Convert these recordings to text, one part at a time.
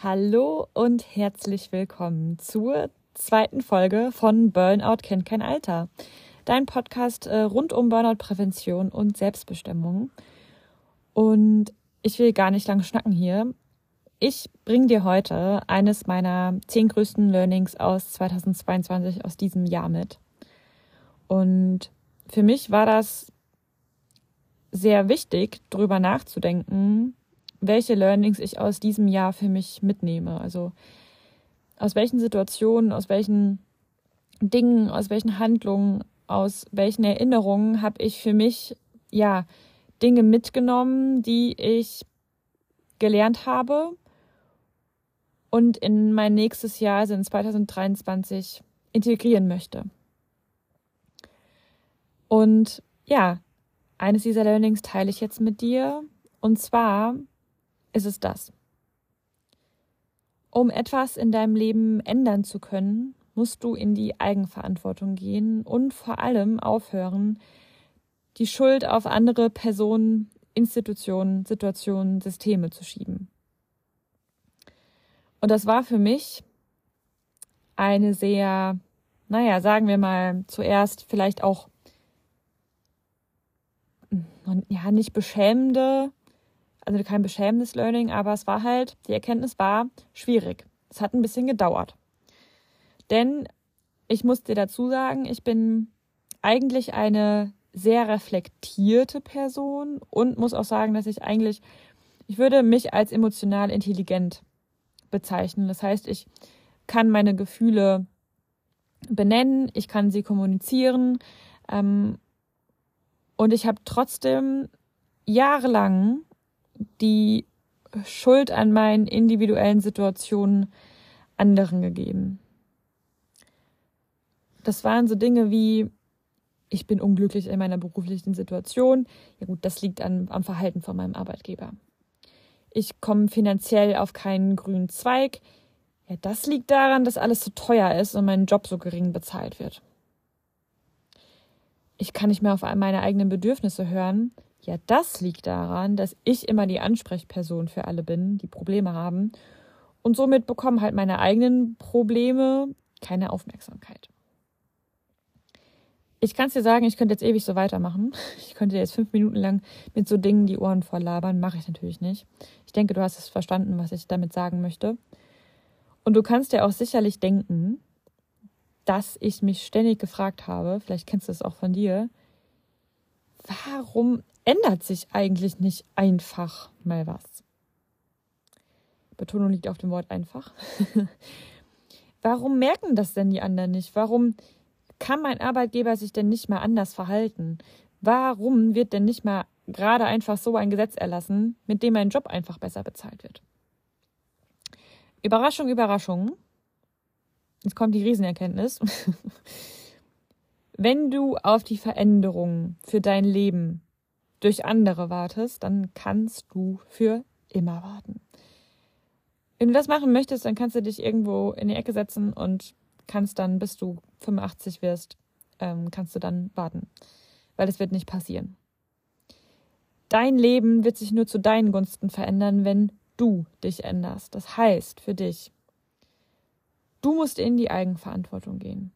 Hallo und herzlich willkommen zur zweiten Folge von Burnout kennt kein Alter. Dein Podcast äh, rund um Burnout-Prävention und Selbstbestimmung. Und ich will gar nicht lang schnacken hier. Ich bringe dir heute eines meiner zehn größten Learnings aus 2022, aus diesem Jahr mit. Und für mich war das sehr wichtig, darüber nachzudenken, welche Learnings ich aus diesem Jahr für mich mitnehme. Also aus welchen Situationen, aus welchen Dingen, aus welchen Handlungen, aus welchen Erinnerungen habe ich für mich ja Dinge mitgenommen, die ich gelernt habe und in mein nächstes Jahr, also in 2023, integrieren möchte. Und ja, eines dieser Learnings teile ich jetzt mit dir. Und zwar ist es das. Um etwas in deinem Leben ändern zu können, musst du in die Eigenverantwortung gehen und vor allem aufhören, die Schuld auf andere Personen, Institutionen, Situationen, Systeme zu schieben. Und das war für mich eine sehr, naja, sagen wir mal, zuerst vielleicht auch, ja, nicht beschämende, also kein beschämendes Learning, aber es war halt, die Erkenntnis war schwierig. Es hat ein bisschen gedauert. Denn ich muss dir dazu sagen, ich bin eigentlich eine sehr reflektierte Person und muss auch sagen, dass ich eigentlich, ich würde mich als emotional intelligent bezeichnen. Das heißt, ich kann meine Gefühle benennen, ich kann sie kommunizieren ähm, und ich habe trotzdem jahrelang die Schuld an meinen individuellen Situationen anderen gegeben. Das waren so Dinge wie, ich bin unglücklich in meiner beruflichen Situation. Ja gut, das liegt an, am Verhalten von meinem Arbeitgeber. Ich komme finanziell auf keinen grünen Zweig. Ja, das liegt daran, dass alles so teuer ist und mein Job so gering bezahlt wird. Ich kann nicht mehr auf meine eigenen Bedürfnisse hören. Ja, das liegt daran, dass ich immer die Ansprechperson für alle bin, die Probleme haben. Und somit bekommen halt meine eigenen Probleme keine Aufmerksamkeit. Ich kann es dir sagen, ich könnte jetzt ewig so weitermachen. Ich könnte jetzt fünf Minuten lang mit so Dingen die Ohren voll labern. Mache ich natürlich nicht. Ich denke, du hast es verstanden, was ich damit sagen möchte. Und du kannst dir auch sicherlich denken, dass ich mich ständig gefragt habe, vielleicht kennst du es auch von dir, warum ändert sich eigentlich nicht einfach mal was? Betonung liegt auf dem Wort einfach. Warum merken das denn die anderen nicht? Warum kann mein Arbeitgeber sich denn nicht mal anders verhalten? Warum wird denn nicht mal gerade einfach so ein Gesetz erlassen, mit dem mein Job einfach besser bezahlt wird? Überraschung, Überraschung. Jetzt kommt die Riesenerkenntnis. Wenn du auf die Veränderung für dein Leben durch andere wartest, dann kannst du für immer warten. Wenn du das machen möchtest, dann kannst du dich irgendwo in die Ecke setzen und kannst dann, bis du 85 wirst, ähm, kannst du dann warten. Weil es wird nicht passieren. Dein Leben wird sich nur zu deinen Gunsten verändern, wenn du dich änderst. Das heißt für dich, du musst in die Eigenverantwortung gehen.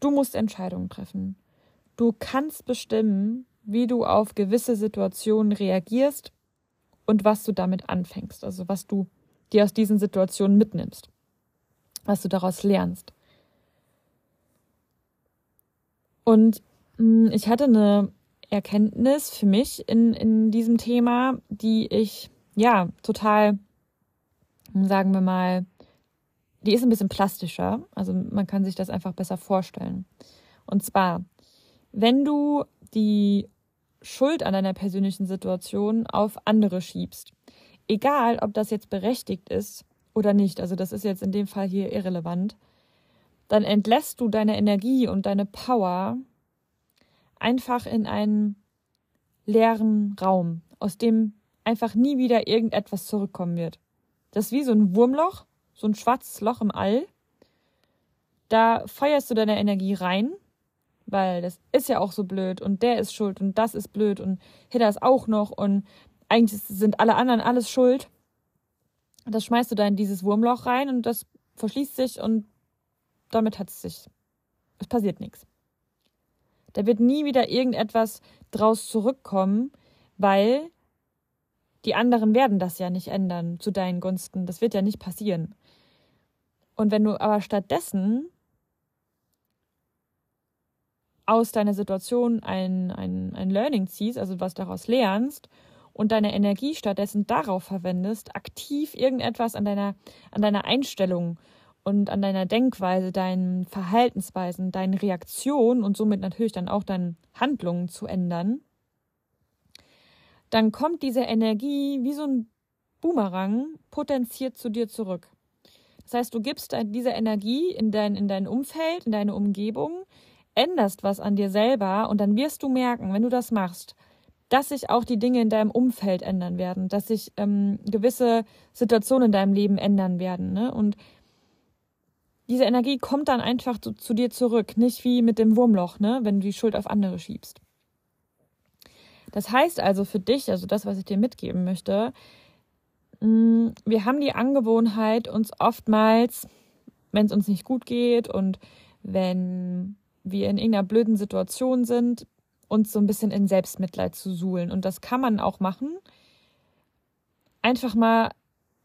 Du musst Entscheidungen treffen. Du kannst bestimmen, wie du auf gewisse Situationen reagierst und was du damit anfängst, also was du dir aus diesen Situationen mitnimmst, was du daraus lernst. Und hm, ich hatte eine Erkenntnis für mich in, in diesem Thema, die ich ja total, sagen wir mal, die ist ein bisschen plastischer. Also man kann sich das einfach besser vorstellen. Und zwar, wenn du die Schuld an deiner persönlichen Situation auf andere schiebst. Egal, ob das jetzt berechtigt ist oder nicht, also das ist jetzt in dem Fall hier irrelevant, dann entlässt du deine Energie und deine Power einfach in einen leeren Raum, aus dem einfach nie wieder irgendetwas zurückkommen wird. Das ist wie so ein Wurmloch, so ein schwarzes Loch im All. Da feuerst du deine Energie rein weil das ist ja auch so blöd und der ist schuld und das ist blöd und Hidda ist auch noch und eigentlich sind alle anderen alles schuld. das schmeißt du da in dieses Wurmloch rein und das verschließt sich und damit hat es sich. Es passiert nichts. Da wird nie wieder irgendetwas draus zurückkommen, weil die anderen werden das ja nicht ändern zu deinen Gunsten. Das wird ja nicht passieren. Und wenn du aber stattdessen aus deiner Situation ein, ein, ein Learning ziehst, also was daraus lernst und deine Energie stattdessen darauf verwendest, aktiv irgendetwas an deiner, an deiner Einstellung und an deiner Denkweise, deinen Verhaltensweisen, deinen Reaktionen und somit natürlich dann auch deinen Handlungen zu ändern, dann kommt diese Energie wie so ein Boomerang potenziert zu dir zurück. Das heißt, du gibst diese Energie in dein, in dein Umfeld, in deine Umgebung, änderst was an dir selber und dann wirst du merken, wenn du das machst, dass sich auch die Dinge in deinem Umfeld ändern werden, dass sich ähm, gewisse Situationen in deinem Leben ändern werden. Ne? Und diese Energie kommt dann einfach zu, zu, dir zurück, nicht wie mit dem Wurmloch, ne? wenn du die Schuld auf andere schiebst. Das heißt also für dich, also das, was ich dir mitgeben möchte, mm, wir haben die Angewohnheit, uns oftmals, wenn es uns nicht gut geht und wenn wir in irgendeiner blöden Situation sind, uns so ein bisschen in Selbstmitleid zu suhlen. Und das kann man auch machen. Einfach mal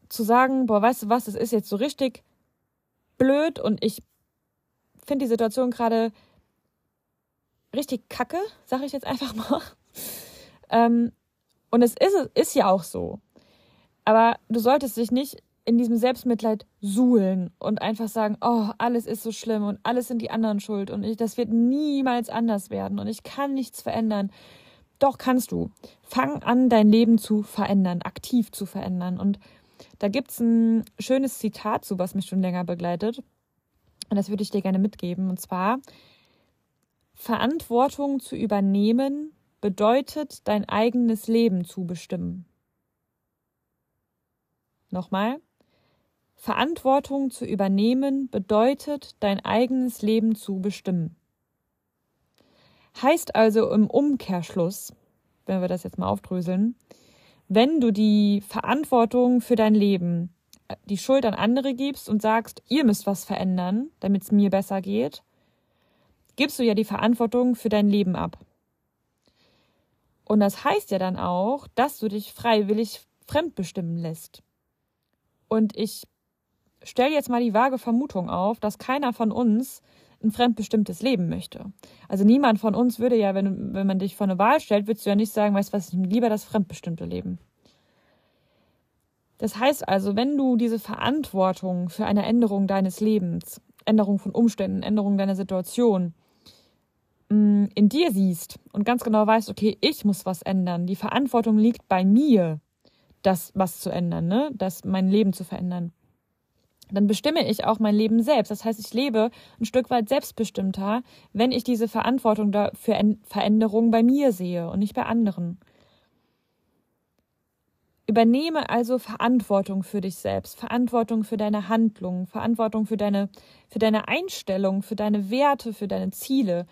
zu sagen, boah, weißt du was, es ist jetzt so richtig blöd und ich finde die Situation gerade richtig kacke, sage ich jetzt einfach mal. Ähm, und es ist, ist ja auch so. Aber du solltest dich nicht in diesem Selbstmitleid suhlen und einfach sagen, oh, alles ist so schlimm und alles sind die anderen schuld und ich, das wird niemals anders werden und ich kann nichts verändern. Doch kannst du. Fang an, dein Leben zu verändern, aktiv zu verändern. Und da gibt es ein schönes Zitat zu, was mich schon länger begleitet. Und das würde ich dir gerne mitgeben. Und zwar, Verantwortung zu übernehmen bedeutet, dein eigenes Leben zu bestimmen. Nochmal. Verantwortung zu übernehmen bedeutet, dein eigenes Leben zu bestimmen. Heißt also im Umkehrschluss, wenn wir das jetzt mal aufdröseln, wenn du die Verantwortung für dein Leben, die Schuld an andere gibst und sagst, ihr müsst was verändern, damit es mir besser geht, gibst du ja die Verantwortung für dein Leben ab. Und das heißt ja dann auch, dass du dich freiwillig fremdbestimmen lässt. Und ich stelle jetzt mal die vage Vermutung auf, dass keiner von uns ein fremdbestimmtes Leben möchte. Also niemand von uns würde ja, wenn, wenn man dich vor eine Wahl stellt, würdest du ja nicht sagen, weißt du was, ich lieber das fremdbestimmte Leben. Das heißt also, wenn du diese Verantwortung für eine Änderung deines Lebens, Änderung von Umständen, Änderung deiner Situation, Mm, in dir siehst und ganz genau weißt, okay, ich muss was ändern, die Verantwortung liegt bei mir, das was zu ändern, ne? das mein Leben zu verändern, dann bestimme ich auch mein Leben selbst. Das heißt, ich lebe ein Stück weit selbstbestimmter, wenn ich diese Verantwortung für Veränderungen bei mir sehe und nicht bei anderen. Übernehme also Verantwortung für dich selbst, Verantwortung für deine Handlungen, Verantwortung für deine, für deine Einstellung, für deine Werte, für deine Ziele,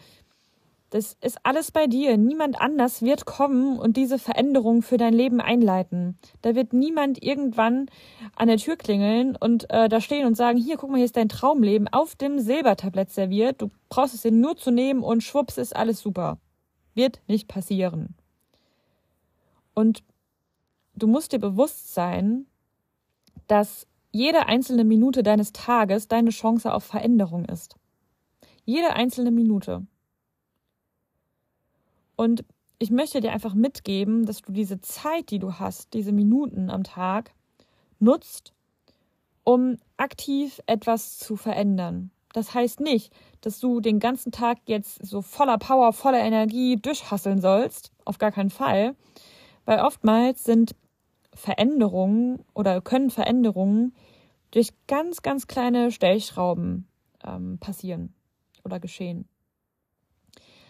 das ist alles bei dir. Niemand anders wird kommen und diese Veränderung für dein Leben einleiten. Da wird niemand irgendwann an der Tür klingeln und äh, da stehen und sagen, hier, guck mal, hier ist dein Traumleben auf dem Silbertablett serviert. Du brauchst es dir nur zu nehmen und schwupps ist alles super. Wird nicht passieren. Und du musst dir bewusst sein, dass jede einzelne Minute deines Tages deine Chance auf Veränderung ist. Jede einzelne Minute. Und ich möchte dir einfach mitgeben, dass du diese Zeit, die du hast, diese Minuten am Tag, nutzt, um aktiv etwas zu verändern. Das heißt nicht, dass du den ganzen Tag jetzt so voller Power, voller Energie durchhasseln sollst. Auf gar keinen Fall. Weil oftmals sind Veränderungen oder können Veränderungen durch ganz, ganz kleine Stellschrauben ähm, passieren oder geschehen.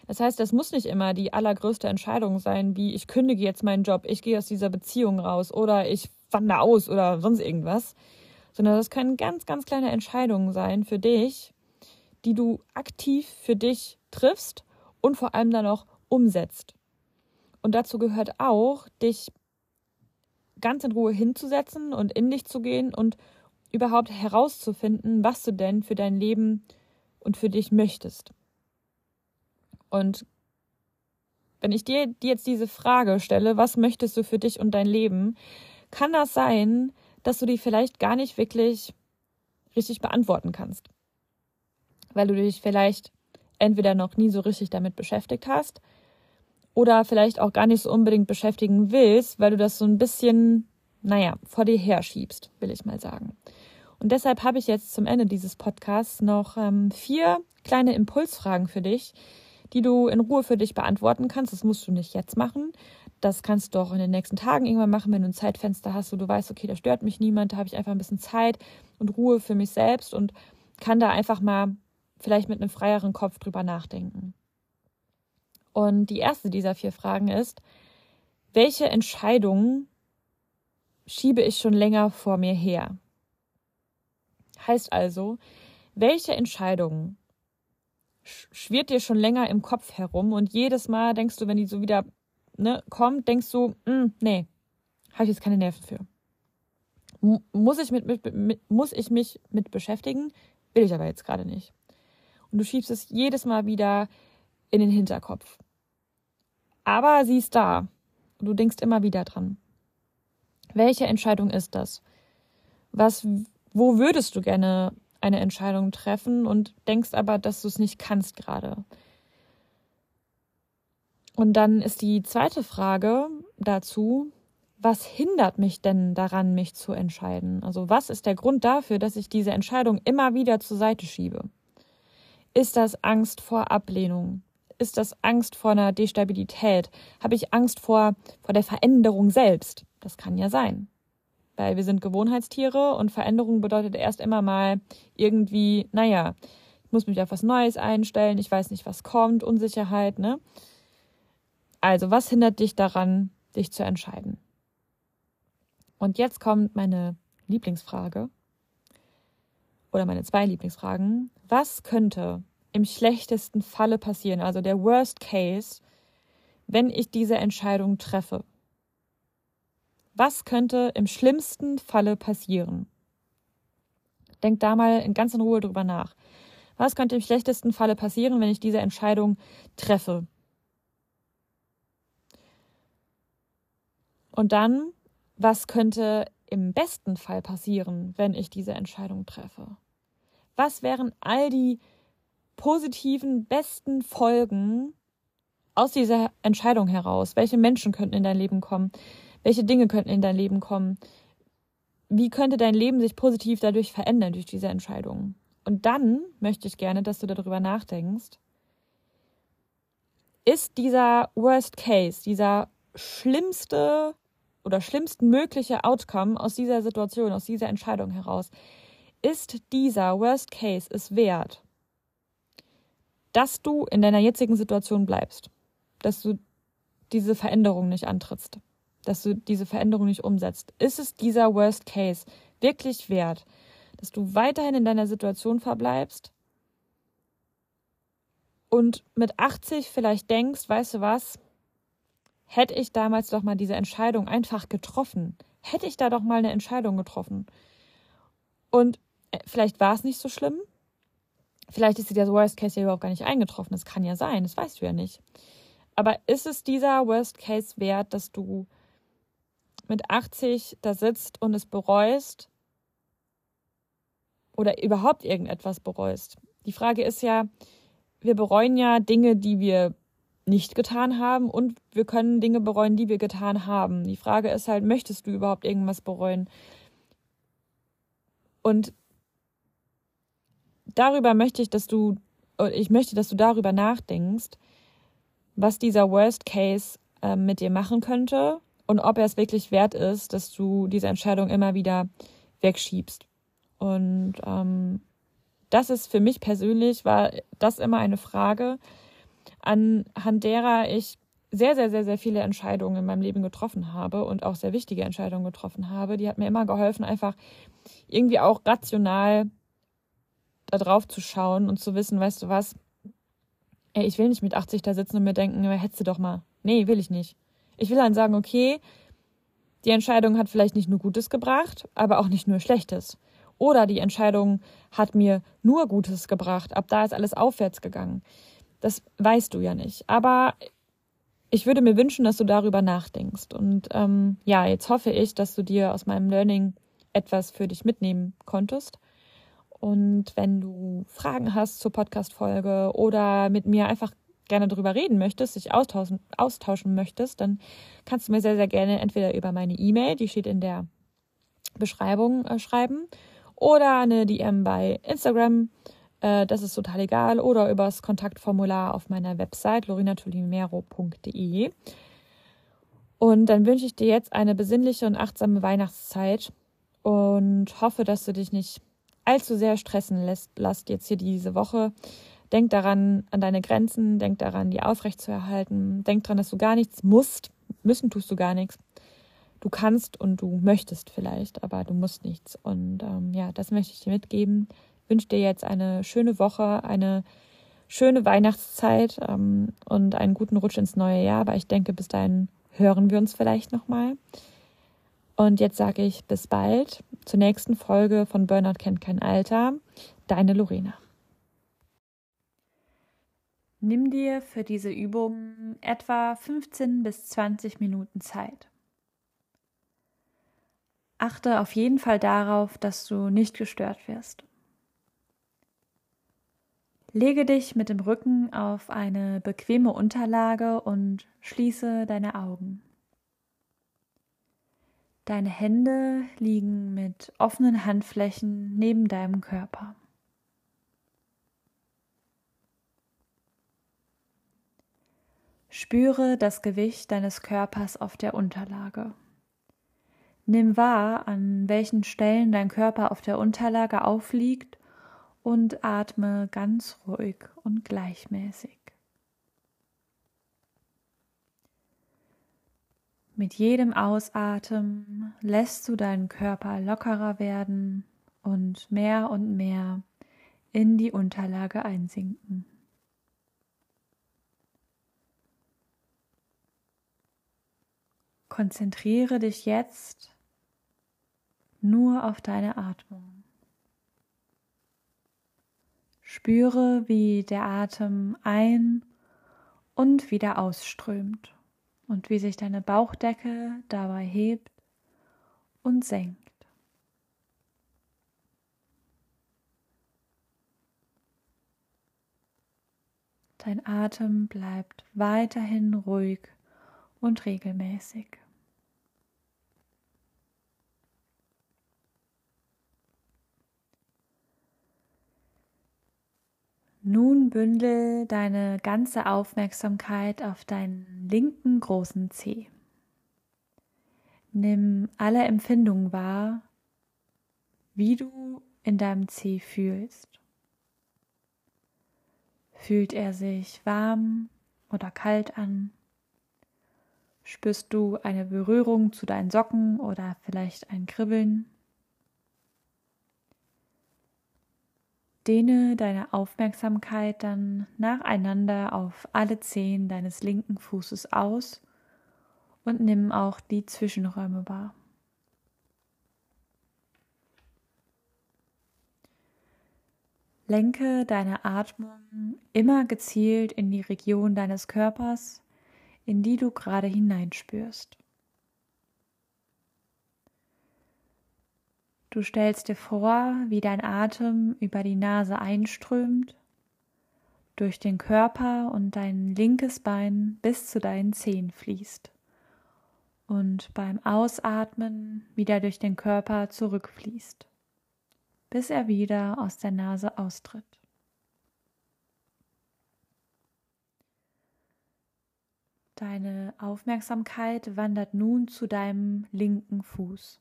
Das heißt, das muss nicht immer die allergrößte Entscheidung sein, wie ich kündige jetzt meinen Job, ich gehe aus dieser Beziehung raus oder ich wandere aus oder sonst irgendwas, sondern das können ganz, ganz kleine Entscheidungen sein für dich, die du aktiv für dich triffst und vor allem dann auch umsetzt. Und dazu gehört auch, dich ganz in Ruhe hinzusetzen und in dich zu gehen und überhaupt herauszufinden, was du denn für dein Leben und für dich möchtest. Und wenn ich dir jetzt diese Frage stelle, was möchtest du für dich und dein Leben, kann das sein, dass du die vielleicht gar nicht wirklich richtig beantworten kannst. Weil du dich vielleicht entweder noch nie so richtig damit beschäftigt hast oder vielleicht auch gar nicht so unbedingt beschäftigen willst, weil du das so ein bisschen, naja, vor dir herschiebst, will ich mal sagen. Und deshalb habe ich jetzt zum Ende dieses Podcasts noch ähm, vier kleine Impulsfragen für dich, die du in Ruhe für dich beantworten kannst. Das musst du nicht jetzt machen. Das kannst du auch in den nächsten Tagen irgendwann machen, wenn du ein Zeitfenster hast, wo du weißt, okay, da stört mich niemand, da habe ich einfach ein bisschen Zeit und Ruhe für mich selbst und kann da einfach mal vielleicht mit einem freieren Kopf drüber nachdenken. Und die erste dieser vier Fragen ist, welche Entscheidungen schiebe ich schon länger vor mir her? Heißt also, welche Entscheidungen schwirrt dir schon länger im Kopf herum und jedes Mal denkst du, wenn die so wieder ne, kommt, denkst du, mm, nee, habe ich jetzt keine Nerven für. M muss ich, mit, mit, mit, muss ich mich mit beschäftigen? Will ich aber jetzt gerade nicht. Und du schiebst es jedes Mal wieder in den Hinterkopf. Aber sie ist da. Du denkst immer wieder dran. Welche Entscheidung ist das? Was, wo würdest du gerne eine Entscheidung treffen und denkst aber, dass du es nicht kannst gerade? Und dann ist die zweite Frage dazu, was hindert mich denn daran, mich zu entscheiden? Also was ist der Grund dafür, dass ich diese Entscheidung immer wieder zur Seite schiebe? Ist das Angst vor Ablehnung? Ist das Angst vor einer Destabilität? Habe ich Angst vor, vor der Veränderung selbst? Das kann ja sein. Weil wir sind Gewohnheitstiere und Veränderung bedeutet erst immer mal irgendwie, naja, ich muss mich auf was Neues einstellen, ich weiß nicht, was kommt, Unsicherheit, ne? Also, was hindert dich daran, dich zu entscheiden? Und jetzt kommt meine Lieblingsfrage oder meine zwei Lieblingsfragen. Was könnte im schlechtesten Falle passieren, also der Worst Case, wenn ich diese Entscheidung treffe? Was könnte im schlimmsten Falle passieren? Denk da mal in ganz Ruhe drüber nach. Was könnte im schlechtesten Falle passieren, wenn ich diese Entscheidung treffe? Und dann, was könnte im besten Fall passieren, wenn ich diese Entscheidung treffe? Was wären all die positiven, besten Folgen aus dieser Entscheidung heraus? Welche Menschen könnten in dein Leben kommen? Welche Dinge könnten in dein Leben kommen? Wie könnte dein Leben sich positiv dadurch verändern durch diese Entscheidung? Und dann möchte ich gerne, dass du darüber nachdenkst. Ist dieser Worst Case, dieser schlimmste oder schlimmsten mögliche Outcome aus dieser Situation, aus dieser Entscheidung heraus, ist dieser Worst Case es wert, dass du in deiner jetzigen Situation bleibst, dass du diese Veränderung nicht antrittst, dass du diese Veränderung nicht umsetzt. Ist es dieser Worst Case wirklich wert, dass du weiterhin in deiner Situation verbleibst und mit 80 vielleicht denkst, weißt du was, hätte ich damals doch mal diese Entscheidung einfach getroffen, hätte ich da doch mal eine Entscheidung getroffen. Und äh, vielleicht war es nicht so schlimm. Vielleicht ist dir der Worst Case ja überhaupt gar nicht eingetroffen. Das kann ja sein, das weißt du ja nicht. Aber ist es dieser Worst Case wert, dass du mit 80 da sitzt und es bereust oder überhaupt irgendetwas bereust? Die Frage ist ja, wir bereuen ja Dinge, die wir nicht getan haben und wir können Dinge bereuen, die wir getan haben. Die Frage ist halt, möchtest du überhaupt irgendwas bereuen? Und darüber möchte ich, dass du, ich möchte, dass du darüber nachdenkst, was dieser Worst Case äh, mit dir machen könnte und ob er es wirklich wert ist, dass du diese Entscheidung immer wieder wegschiebst. Und ähm, das ist für mich persönlich, war das immer eine Frage, anhand derer ich sehr, sehr, sehr, sehr viele Entscheidungen in meinem Leben getroffen habe und auch sehr wichtige Entscheidungen getroffen habe. Die hat mir immer geholfen, einfach irgendwie auch rational da drauf zu schauen und zu wissen, weißt du was, ey, ich will nicht mit 80 da sitzen und mir denken, hättest du doch mal. Nee, will ich nicht. Ich will dann sagen, okay, Die Entscheidung hat vielleicht nicht nur Gutes gebracht, aber auch nicht nur Schlechtes. Oder die Entscheidung hat mir nur Gutes gebracht. Ab da ist alles aufwärts gegangen. Das weißt du ja nicht. Aber ich würde mir wünschen, dass du darüber nachdenkst. Und ähm, ja, jetzt hoffe ich, dass du dir aus meinem Learning etwas für dich mitnehmen konntest. Und wenn du Fragen hast zur Podcast-Folge oder mit mir einfach gerne darüber reden möchtest, dich austauschen, austauschen möchtest, dann kannst du mir sehr, sehr gerne entweder über meine E-Mail, die steht in der Beschreibung, äh, schreiben oder eine DM bei Instagram. Äh, das ist total egal. Oder übers Kontaktformular auf meiner Website lorinatolimero.de. Und dann wünsche ich dir jetzt eine besinnliche und achtsame Weihnachtszeit und hoffe, dass du dich nicht allzu sehr stressen lässt, lasst jetzt hier diese Woche. Denk daran, an deine Grenzen, denk daran, die aufrechtzuerhalten. Denk daran, dass du gar nichts musst. Müssen tust du gar nichts du kannst und du möchtest vielleicht, aber du musst nichts. Und ähm, ja, das möchte ich dir mitgeben. Ich wünsche dir jetzt eine schöne Woche, eine schöne Weihnachtszeit ähm, und einen guten Rutsch ins neue Jahr. Aber ich denke, bis dahin hören wir uns vielleicht nochmal. Und jetzt sage ich bis bald zur nächsten Folge von Burnout kennt kein Alter. Deine Lorena. Nimm dir für diese Übung etwa 15 bis 20 Minuten Zeit. Achte auf jeden Fall darauf, dass du nicht gestört wirst. Lege dich mit dem Rücken auf eine bequeme Unterlage und schließe deine Augen. Deine Hände liegen mit offenen Handflächen neben deinem Körper. Spüre das Gewicht deines Körpers auf der Unterlage. Nimm wahr, an welchen Stellen dein Körper auf der Unterlage aufliegt und atme ganz ruhig und gleichmäßig. Mit jedem Ausatmen lässt du deinen Körper lockerer werden und mehr und mehr in die Unterlage einsinken. Konzentriere dich jetzt nur auf deine Atmung. Spüre, wie der Atem ein und wieder ausströmt und wie sich deine Bauchdecke dabei hebt und senkt. Dein Atem bleibt weiterhin ruhig und regelmäßig. Nun bündel deine ganze Aufmerksamkeit auf deinen linken großen Zeh. Nimm alle Empfindungen wahr, wie du in deinem Zeh fühlst. Fühlt er sich warm oder kalt an? Spürst du eine Berührung zu deinen Socken oder vielleicht ein Kribbeln? Dehne deine Aufmerksamkeit dann nacheinander auf alle Zehen deines linken Fußes aus und nimm auch die Zwischenräume wahr. Lenke deine Atmung immer gezielt in die Region deines Körpers, in die du gerade hineinspürst. Du stellst dir vor, wie dein Atem über die Nase einströmt, durch den Körper und dein linkes Bein bis zu deinen Zehen fließt und beim Ausatmen wieder durch den Körper zurückfließt, bis er wieder aus der Nase austritt. Deine Aufmerksamkeit wandert nun zu deinem linken Fuß.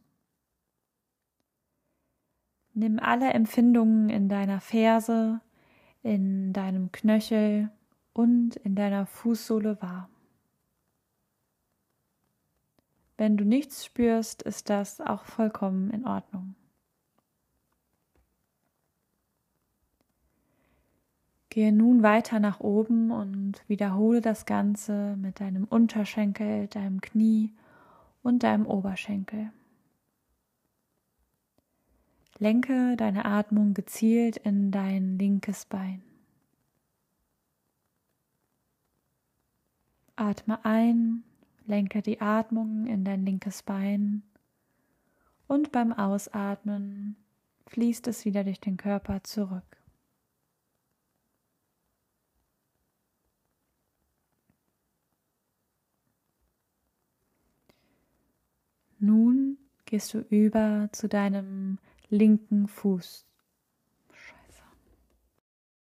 Nimm alle Empfindungen in deiner Ferse, in deinem Knöchel und in deiner Fußsohle wahr. Wenn du nichts spürst, ist das auch vollkommen in Ordnung. Gehe nun weiter nach oben und wiederhole das Ganze mit deinem Unterschenkel, deinem Knie und deinem Oberschenkel. Lenke deine Atmung gezielt in dein linkes Bein. Atme ein, lenke die Atmung in dein linkes Bein und beim Ausatmen fließt es wieder durch den Körper zurück. Nun gehst du über zu deinem linken Fuß.